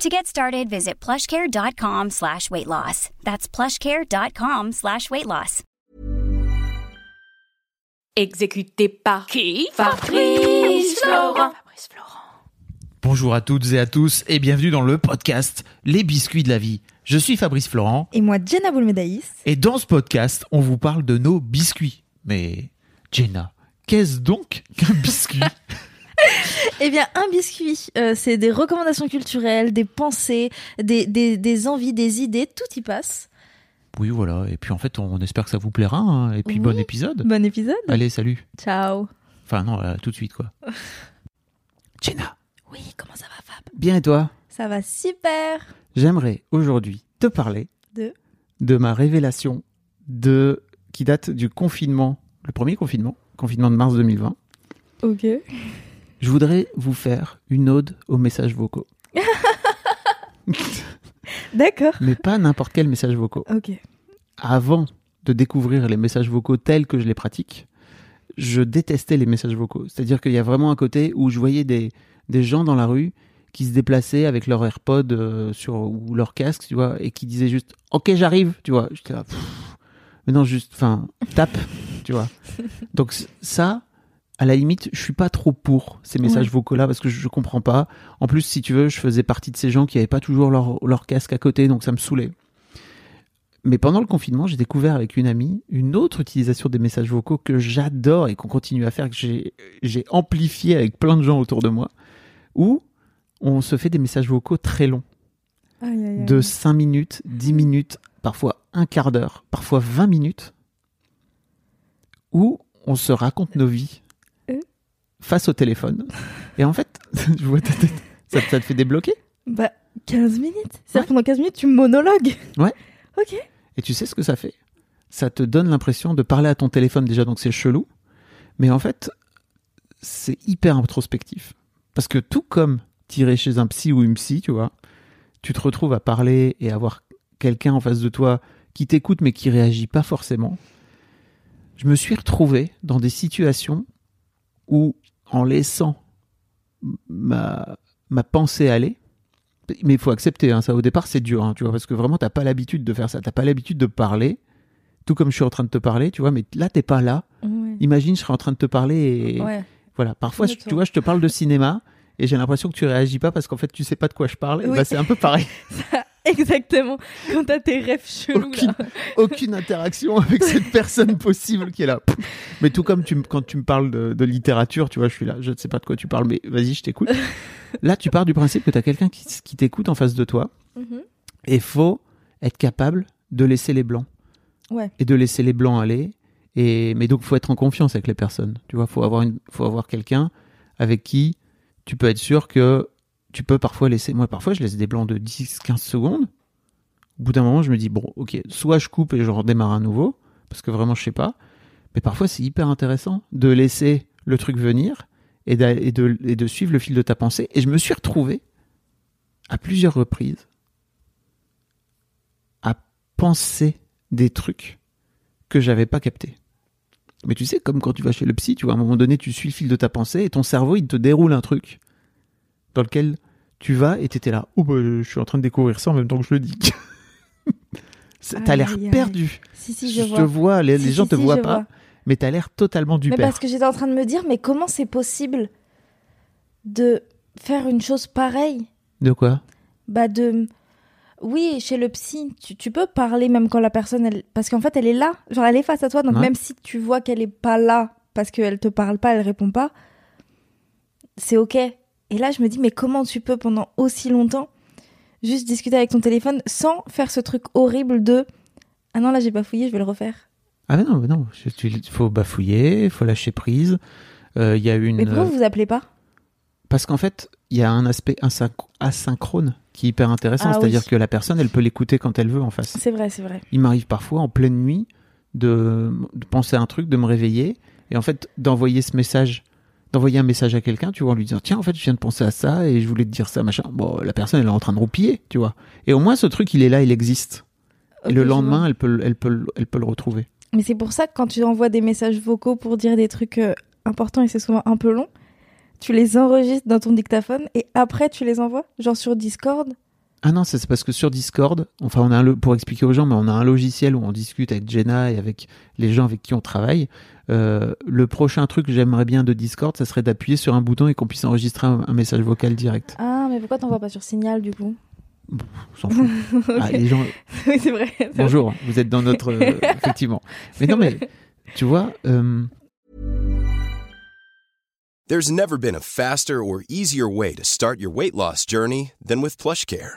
To get started, visit plushcare.com slash weight loss. That's plushcare.com slash weight loss. Exécuté par qui Fabrice Florent. Fabrice Florent. Bonjour à toutes et à tous et bienvenue dans le podcast Les biscuits de la vie. Je suis Fabrice Florent Et moi, Jenna Boulmedaïs. et dans ce podcast, on vous parle de nos biscuits. Mais Jenna, qu'est-ce donc qu'un biscuit? Eh bien, un biscuit, euh, c'est des recommandations culturelles, des pensées, des, des, des envies, des idées, tout y passe. Oui, voilà. Et puis en fait, on espère que ça vous plaira. hein. Et puis Oui. bon épisode. Bon épisode. Allez, salut. Ciao. Enfin non, là, tout de suite quoi. Jenna, Oui, comment ça va, Fab? Bien et toi? Ça va super. J'aimerais aujourd'hui te parler De? de ma révélation de qui date du confinement, le premier confinement, confinement de mars 2020. Ok. Je voudrais vous faire une ode aux messages vocaux. D'accord. Mais pas n'importe quel message vocaux. Ok. Avant de découvrir les messages vocaux tels que je les pratique, je détestais les messages vocaux. C'est-à-dire qu'il y a vraiment un côté où je voyais des, des gens dans la rue qui se déplaçaient avec leur AirPod euh, sur, ou leur casque, tu vois, et qui disaient juste « Ok, j'arrive », tu vois. J'étais là, Pff. mais non, juste, enfin, tape, tu vois. Donc ça, à la limite, je suis pas trop pour ces messages Ouais. vocaux-là parce que je, je comprends pas. En plus, si tu veux, je faisais partie de ces gens qui avaient pas toujours leur, leur casque à côté, donc ça me saoulait. Mais pendant le confinement, j'ai découvert avec une amie une autre utilisation des messages vocaux que j'adore et qu'on continue à faire, que j'ai amplifié avec plein de gens autour de moi, où on se fait des messages vocaux très longs, Aïe, aïe, aïe. de 5 minutes, 10 minutes, parfois un quart d'heure, parfois 20 minutes, où on se raconte nos vies. Face au téléphone. Et en fait, je vois ta tête, ça, ça te fait débloquer? Bah, 15 minutes. C'est-à-dire pendant 15 minutes, tu monologues. Ouais. Ok. Et tu sais ce que ça fait? Ça te donne l'impression de parler à ton téléphone déjà, donc c'est chelou. Mais en fait, c'est hyper introspectif. Parce que tout comme tirer chez un psy ou une psy, tu vois, tu te retrouves à parler et avoir quelqu'un en face de toi qui t'écoute mais qui réagit pas forcément. Je me suis retrouvé dans des situations où, en laissant ma, ma pensée aller, mais il faut accepter, hein, ça au départ c'est dur, hein, tu vois, parce que vraiment t'as pas l'habitude de faire ça, t'as pas l'habitude de parler, tout comme je suis en train de te parler, tu vois, mais là t'es pas là. Ouais. Imagine, je serais en train de te parler et Ouais. voilà. Parfois, je- tu vois, je te parle de cinéma et j'ai l'impression que tu réagis pas parce qu'en fait tu sais pas de quoi je parle. Oui. bah, c'est un peu pareil. Exactement. Quand t'as tes rêves chelous, Aucune, là. aucune interaction avec cette personne possible qui est là. Mais tout comme tu, quand tu me parles de, de littérature, tu vois, je suis là, je ne sais pas de quoi tu parles, mais vas-y, je t'écoute. Là, tu pars du principe que tu as quelqu'un qui, qui t'écoute en face de toi Mhm. et faut être capable de laisser les blancs. Ouais. Et de laisser les blancs aller. Et, mais donc, faut être en confiance avec les personnes. Tu vois, faut avoir, une, faut avoir quelqu'un avec qui tu peux être sûr que tu peux parfois laisser. Moi, parfois, je laisse des blancs de 10, 15 secondes. Au bout d'un moment, je me dis, bon, ok, soit je coupe et je redémarre à nouveau, parce que vraiment, je sais pas. Mais parfois, c'est hyper intéressant de laisser le truc venir et de suivre le fil de ta pensée. Et je me suis retrouvé à plusieurs reprises à penser des trucs que j'avais pas captés. Mais tu sais, comme quand tu vas chez le psy, tu vois, à un moment donné, tu suis le fil de ta pensée et ton cerveau, il te déroule un truc dans lequel tu vas et t'étais là. Oh, bah, je suis en train de découvrir ça en même temps que je le dis. T'as l'air perdu. Si, si, je je vois. te vois, les, Si, les gens te voient pas, vois. mais t'as l'air totalement du Mais père. parce que j'étais en train de me dire, mais comment c'est possible de faire une chose pareille? De quoi? Bah de... Oui, chez le psy, tu, tu peux parler même quand la personne... Elle... Parce qu'en fait, elle est là. Genre, elle est face à toi. Donc Ouais. même si tu vois qu'elle est pas là parce qu'elle te parle pas, elle répond pas, c'est ok. Et là, je me dis, mais comment tu peux pendant aussi longtemps juste discuter avec ton téléphone sans faire ce truc horrible de... Ah non, là, j'ai bafouillé, je vais le refaire. Ah mais non, mais non, il faut bafouiller, il faut lâcher prise. Euh, Il y a une... Mais pourquoi vous vous appelez pas? Parce qu'en fait, il y a un aspect asynch- asynchrone qui est hyper intéressant, Ah c'est-à-dire oui. que la personne, elle peut l'écouter quand elle veut en face. C'est vrai, c'est vrai. Il m'arrive parfois en pleine nuit de, de penser à un truc, de me réveiller, et en fait d'envoyer ce message, d'envoyer un message à quelqu'un, tu vois, en lui disant tiens en fait je viens de penser à ça et je voulais te dire ça machin. Bon la personne elle est en train de roupiller, tu vois. Et au moins ce truc il est là, il existe. Et le lendemain elle peut, le- elle peut, le- elle peut le retrouver. Mais c'est pour ça que quand tu envoies des messages vocaux pour dire des trucs euh, importants et c'est souvent un peu long, tu les enregistres dans ton dictaphone et après tu les envoies, genre sur Discord. Ah non, ça, c'est parce que sur Discord, enfin, on a un, lo- pour expliquer aux gens, mais on a un logiciel où on discute avec Jenna et avec les gens avec qui on travaille. Euh, le prochain truc que j'aimerais bien de Discord, ça serait d'appuyer sur un bouton et qu'on puisse enregistrer un, un message vocal direct. Ah, mais pourquoi t'envoies pas sur Signal du coup? On s'en fout. Ah, les gens, Oui, c'est vrai. c'est vrai. bonjour, vous êtes dans notre. euh, effectivement. Mais non, mais tu vois, euh, There's never been a faster or easier way to start your weight loss journey than with PlushCare.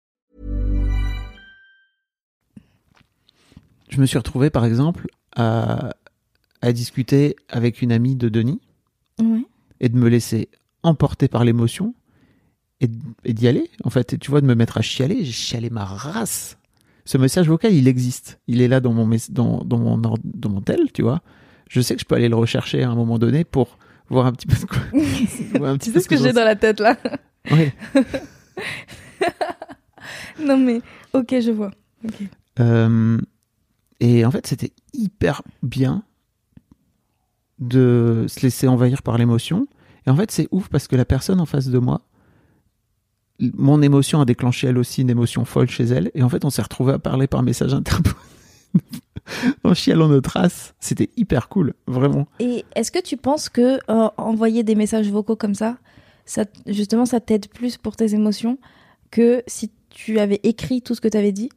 je me suis retrouvé, par exemple, à, à discuter avec une amie de Denis Ouais. et de me laisser emporter par l'émotion et, d'y aller, en fait. Et tu vois, de me mettre à chialer, j'ai chialé ma race. Ce message vocal, il existe. Il est là dans mon, dans, dans mon, dans mon tel, tu vois. Je sais que je peux aller le rechercher à un moment donné pour voir un petit peu de quoi. Tu sais ce que j'ai dans la tête là? Ouais. Non mais, ok, je vois. Euh, et en fait, c'était hyper bien de se laisser envahir par l'émotion. Et en fait, c'est ouf parce que la personne en face de moi, mon émotion a déclenché elle aussi une émotion folle chez elle. Et en fait, on s'est retrouvé à parler par message interposé. en chialant notre race. C'était hyper cool, vraiment. Et est-ce que tu penses que euh, envoyer des messages vocaux comme ça, ça justement, ça t'aide plus pour tes émotions que si tu avais écrit tout ce que tu avais dit?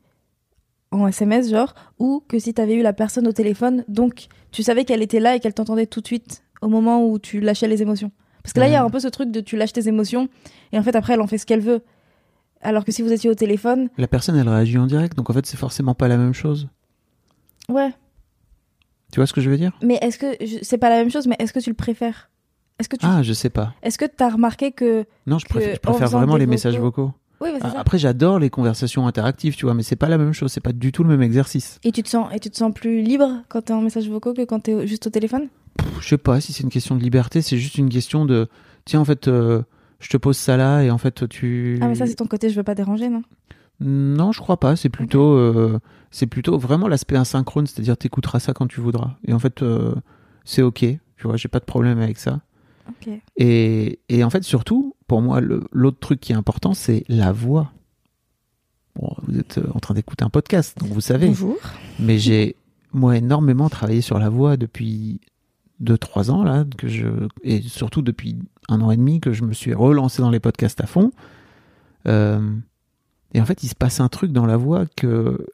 En SMS, genre, ou que si tu avais eu la personne au téléphone, donc tu savais qu'elle était là et qu'elle t'entendait tout de suite au moment où tu lâchais les émotions. Parce que là, il y a Ouais. un peu ce truc de tu lâches tes émotions et en fait, après, elle en fait ce qu'elle veut. Alors que si vous étiez au téléphone, La personne, elle réagit en direct. Donc en fait, c'est forcément pas la même chose. ouais. Tu vois ce que je veux dire? Mais est-ce que je- c'est pas la même chose Mais est-ce que tu le préfères? Est-ce que tu Ah, je sais pas. est-ce que t'as remarqué que Non, je Que préfère, je préfère vraiment les messages vocaux. Oui, bah, Ah, ça. Après, j'adore les conversations interactives, tu vois, mais c'est pas la même chose, c'est pas du tout le même exercice. Et tu te sens et tu te sens plus libre quand t'es en message vocaux que quand t'es juste au téléphone? Je sais pas si c'est une question de liberté, c'est juste une question de tiens, en fait, euh, je te pose ça là et en fait, tu. Ah mais ça c'est ton côté je veux pas déranger non? Non, je crois pas. C'est plutôt, euh, c'est plutôt vraiment l'aspect asynchrone, c'est-à-dire t'écouteras ça quand tu voudras. Et en fait, euh, c'est ok. Tu vois, j'ai pas de problème avec ça. Ok. Et, et en fait, surtout, pour moi, l'autre truc qui est important, c'est la voix. Bon, vous êtes euh, en train d'écouter un podcast, donc vous savez. Bonjour. Mais j'ai, moi, énormément travaillé sur la voix depuis 2-3 ans, là, que je, et surtout depuis un an et demi que je me suis relancé dans les podcasts à fond. Euh, et en fait, il se passe un truc dans la voix que,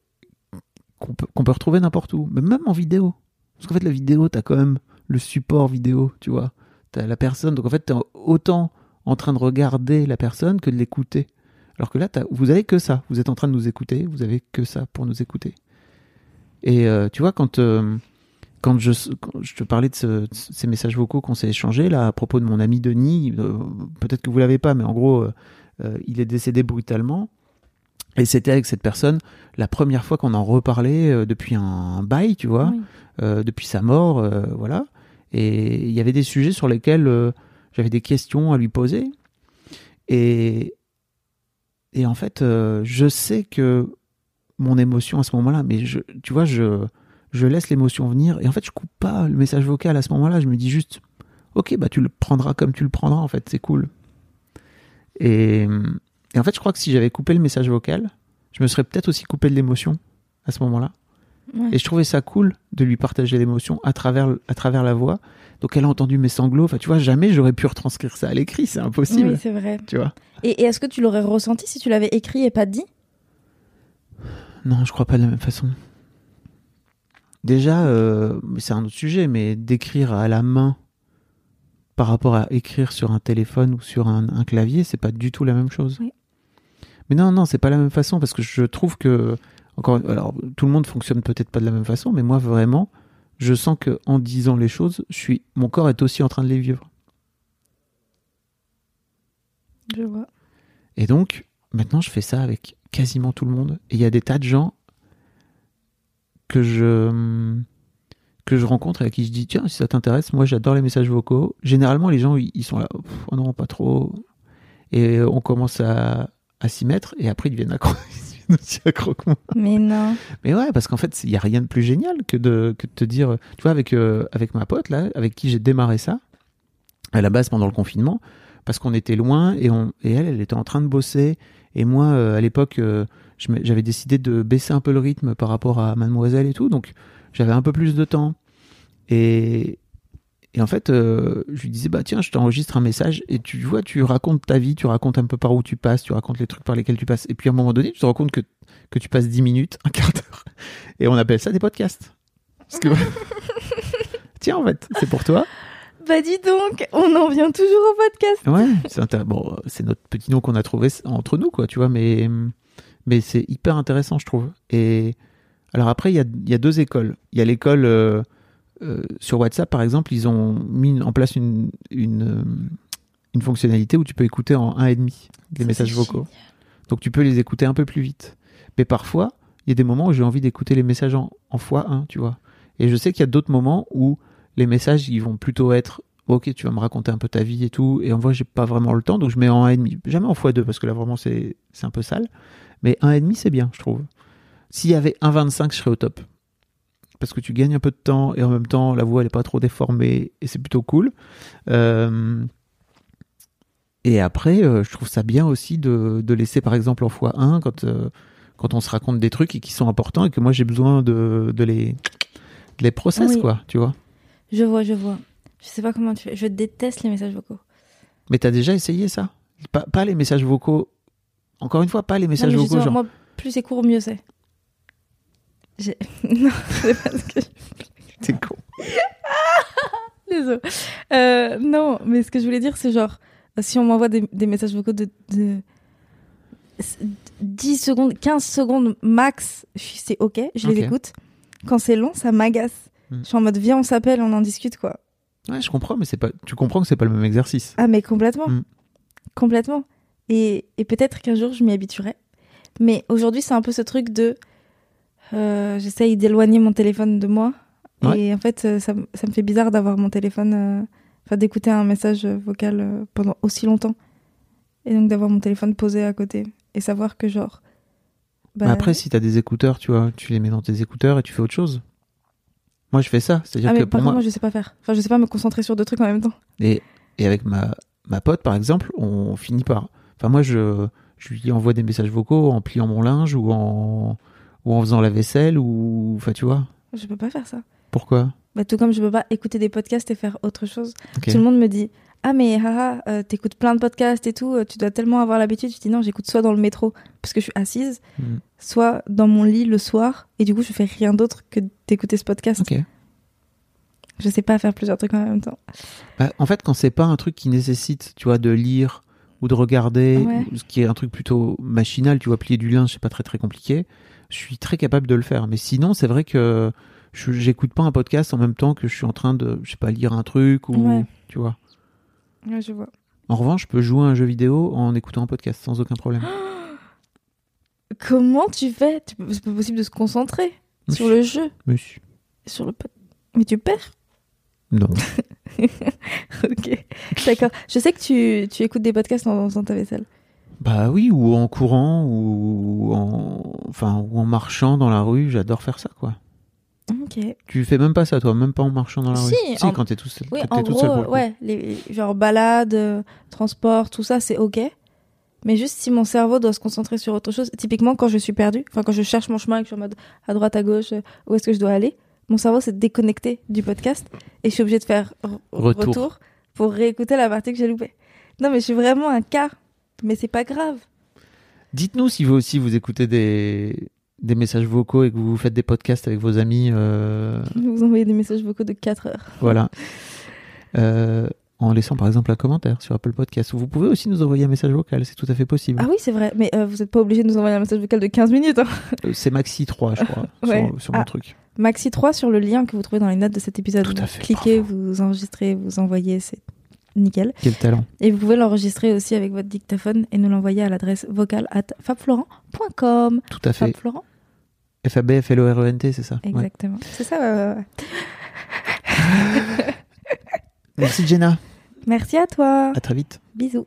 qu'on peut, qu'on peut retrouver n'importe où, mais même en vidéo. Parce qu'en fait, la vidéo, t'as quand même le support vidéo, tu vois. T'as la personne, donc en fait, t'es autant en train de regarder la personne que de l'écouter. Alors que là, vous avez que ça. Vous êtes en train de nous écouter, vous avez que ça pour nous écouter. Et euh, tu vois, quand, euh, quand, je, quand je te parlais de, ce- de ces messages vocaux qu'on s'est échangés, là, à propos de mon ami Denis, euh, peut-être que vous l'avez pas, mais en gros, il est décédé brutalement. Et c'était avec cette personne la première fois qu'on en reparlait depuis un, bail, tu vois, Oui. depuis sa mort, voilà. Et il y avait des sujets sur lesquels j'avais des questions à lui poser. Et, et en fait, euh, je sais que mon émotion à ce moment-là, mais je, tu vois, je, laisse l'émotion venir. Et en fait, je coupe pas le message vocal à ce moment-là. Je me dis juste, ok, bah tu le prendras comme tu le prendras, en fait, c'est cool. Et, et en fait, je crois que si j'avais coupé le message vocal, je me serais peut-être aussi coupé de l'émotion à ce moment-là. Ouais. Et je trouvais ça cool de lui partager l'émotion à travers, à travers la voix. Donc elle a entendu mes sanglots. Enfin, tu vois, jamais j'aurais pu retranscrire ça à l'écrit, c'est impossible. Oui, c'est vrai. tu vois Et, et est-ce que tu l'aurais ressenti si tu l'avais écrit et pas dit? Non, je crois pas de la même façon. Déjà, euh, c'est un autre sujet, mais d'écrire à la main par rapport à écrire sur un téléphone ou sur un, un clavier, c'est pas du tout la même chose. Oui. Mais non, non, c'est pas la même façon parce que je trouve que encore, alors tout le monde fonctionne peut-être pas de la même façon, mais moi vraiment, je sens que en disant les choses, je suis, mon corps est aussi en train de les vivre. Je vois. Et donc, maintenant, je fais ça avec quasiment tout le monde. Et il y a des tas de gens que je, que je rencontre et à qui je dis Tiens, si ça t'intéresse, moi j'adore les messages vocaux. Généralement, les gens, ils sont là Oh non, pas trop. Et on commence à, à s'y mettre. Et après, ils deviennent accro. Mais non. Mais ouais, parce qu'en fait, il n'y a rien de plus génial que de, que de te dire, tu vois, avec, euh, avec ma pote, là, avec qui j'ai démarré ça, à la base pendant le confinement, parce qu'on était loin et, on, et elle, elle était en train de bosser. Et moi, euh, à l'époque, euh, j'avais décidé de baisser un peu le rythme par rapport à Mademoiselle et tout, donc j'avais un peu plus de temps. Et, et en fait, euh, je lui disais, bah tiens, je t'enregistre un message et tu vois, tu racontes ta vie, tu racontes un peu par où tu passes, tu racontes les trucs par lesquels tu passes. Et puis à un moment donné, tu te rends compte que, que tu passes 10 minutes, un quart d'heure. Et on appelle ça des podcasts. Parce que... tiens, en fait, c'est pour toi. Bah dis donc, on en vient toujours au podcast. Ouais, c'est intér- bon, c'est notre petit nom qu'on a trouvé entre nous, quoi, tu vois, mais, mais c'est hyper intéressant, je trouve. Et alors après, il y a, y a deux écoles. Il y a l'école euh, euh, sur WhatsApp, par exemple, ils ont mis en place une, une, euh, une fonctionnalité où tu peux écouter en 1,5 des Ça, messages vocaux. Donc tu peux les écouter un peu plus vite. Mais parfois, il y a des moments où j'ai envie d'écouter les messages en, en x1, tu vois. Et je sais qu'il y a d'autres moments où les messages, ils vont plutôt être ok, tu vas me raconter un peu ta vie et tout. Et en vrai, j'ai pas vraiment le temps, donc je mets en 1,5. Jamais en x2, parce que là, vraiment, c'est un peu sale. Mais 1,5, c'est bien, je trouve. S'il y avait 1,25, je serais au top. Parce que tu gagnes un peu de temps et en même temps, la voix, elle est pas trop déformée et c'est plutôt cool. Euh, Et après, euh, je trouve ça bien aussi de, de laisser, par exemple, en x1 quand, euh, quand on se raconte des trucs et qui sont importants et que moi, j'ai besoin de, de, les, de les process, Oui. quoi, tu vois. Je vois, je vois. Je sais pas comment tu fais. Je déteste les messages vocaux. Mais t'as déjà essayé ça? Pas, pas les messages vocaux. Encore une fois, pas les messages vocaux. Genre, Moi, plus c'est court, mieux c'est. J'ai- non, c'est parce que. t'es con. Désolé. Euh, non, mais ce que je voulais dire, c'est genre, si on m'envoie des, des messages vocaux de, de 10 secondes, 15 secondes max, je c'est ok, je les écoute. Quand c'est long, ça m'agace. Hmm. Je suis en mode, viens, on s'appelle, on en discute, quoi. Ouais, je comprends, mais c'est pas. Tu comprends que c'est pas le même exercice. Ah, mais complètement. Hmm. Complètement. Et, et peut-être qu'un jour, je m'y habituerai. Mais aujourd'hui, c'est un peu ce truc de. Euh, J'essaye d'éloigner mon téléphone de moi. Ouais. Et en fait, euh, ça, ça me fait bizarre d'avoir mon téléphone. euh, Enfin, d'écouter un message vocal pendant aussi longtemps. Et donc d'avoir mon téléphone posé à côté. Et savoir que, genre. bah, Mais après, si t'as des écouteurs, tu vois, tu les mets dans tes écouteurs et tu fais autre chose. Moi, je fais ça. C'est-à-dire ah, que pour contre, moi. moi, je sais pas faire. Enfin, je sais pas me concentrer sur deux trucs en même temps. Et, et avec ma, ma pote, par exemple, on finit par. Enfin, moi, je, je lui envoie des messages vocaux en pliant mon linge ou en, ou en faisant la vaisselle ou. Enfin, tu vois. Je peux pas faire ça. Pourquoi? Bah, tout comme je peux pas écouter des podcasts et faire autre chose. Tout le monde me dit Ah, mais haha, euh, t'écoutes plein de podcasts et tout, euh, tu dois tellement avoir l'habitude. Je dis Non, j'écoute soit dans le métro parce que je suis assise, Hmm. soit dans mon lit le soir, et du coup, je fais rien d'autre que d'écouter ce podcast. Ok. Je sais pas faire plusieurs trucs en même temps. Bah, en fait, quand c'est pas un truc qui nécessite, tu vois, de lire ou de regarder, Ouais. ce qui est un truc plutôt machinal, tu vois, plier du linge, c'est pas très très compliqué. Je suis très capable de le faire. Mais sinon, c'est vrai que j'écoute pas un podcast en même temps que je suis en train de, je sais pas, lire un truc ou, Ouais. tu vois. Ouais, je vois. En revanche, je peux jouer à un jeu vidéo en écoutant un podcast sans aucun problème. Comment tu fais? C'est pas possible de se concentrer sur le jeu, Monsieur. sur le Mais tu perds? Non. Ok, d'accord. Je sais que tu, tu écoutes des podcasts en faisant ta vaisselle. Bah oui, ou en courant, ou en, enfin, ou en marchant dans la rue. J'adore faire ça, quoi. Ok. Tu fais même pas ça, toi, même pas en marchant dans la Si, rue? Si, en- quand t'es tout seul. Oui, quand en tout seul le ouais, les, genre balade, euh, transport, tout ça, c'est ok. Mais juste si mon cerveau doit se concentrer sur autre chose, typiquement quand je suis perdue, enfin quand je cherche mon chemin et que je suis en mode à droite, à gauche, euh, où est-ce que je dois aller, mon cerveau s'est déconnecté du podcast et je suis obligée de faire Retour. retour. pour réécouter la partie que j'ai loupée. Non, mais je suis vraiment un cas. Mais c'est pas grave. Dites-nous si vous aussi vous écoutez des, des messages vocaux et que vous faites des podcasts avec vos amis. euh, Vous envoyez des messages vocaux de 4 heures. Voilà. Euh, en laissant par exemple un commentaire sur Apple Podcast. Vous pouvez aussi nous envoyer un message vocal, c'est tout à fait possible. Ah oui, c'est vrai. Mais euh, vous n'êtes pas obligé de nous envoyer un message vocal de 15 minutes. hein. Euh, C'est Maxi 3, je crois, Ouais. sur, sur mon Ah. truc. Maxi 3 sur le lien que vous trouvez dans les notes de cet épisode. Tout à Vous fait, cliquez, vous enregistrez, vous envoyez, c'est nickel. Quel talent. Et vous pouvez l'enregistrer aussi avec votre dictaphone et nous l'envoyer à l'adresse vocale at fabflorent.com. Tout à fait. Fab Florent FAB, FLORENT, c'est ça Ouais. Exactement. C'est ça, ouais, ouais, ouais. Merci Jenna. Merci à toi. À très vite. Bisous.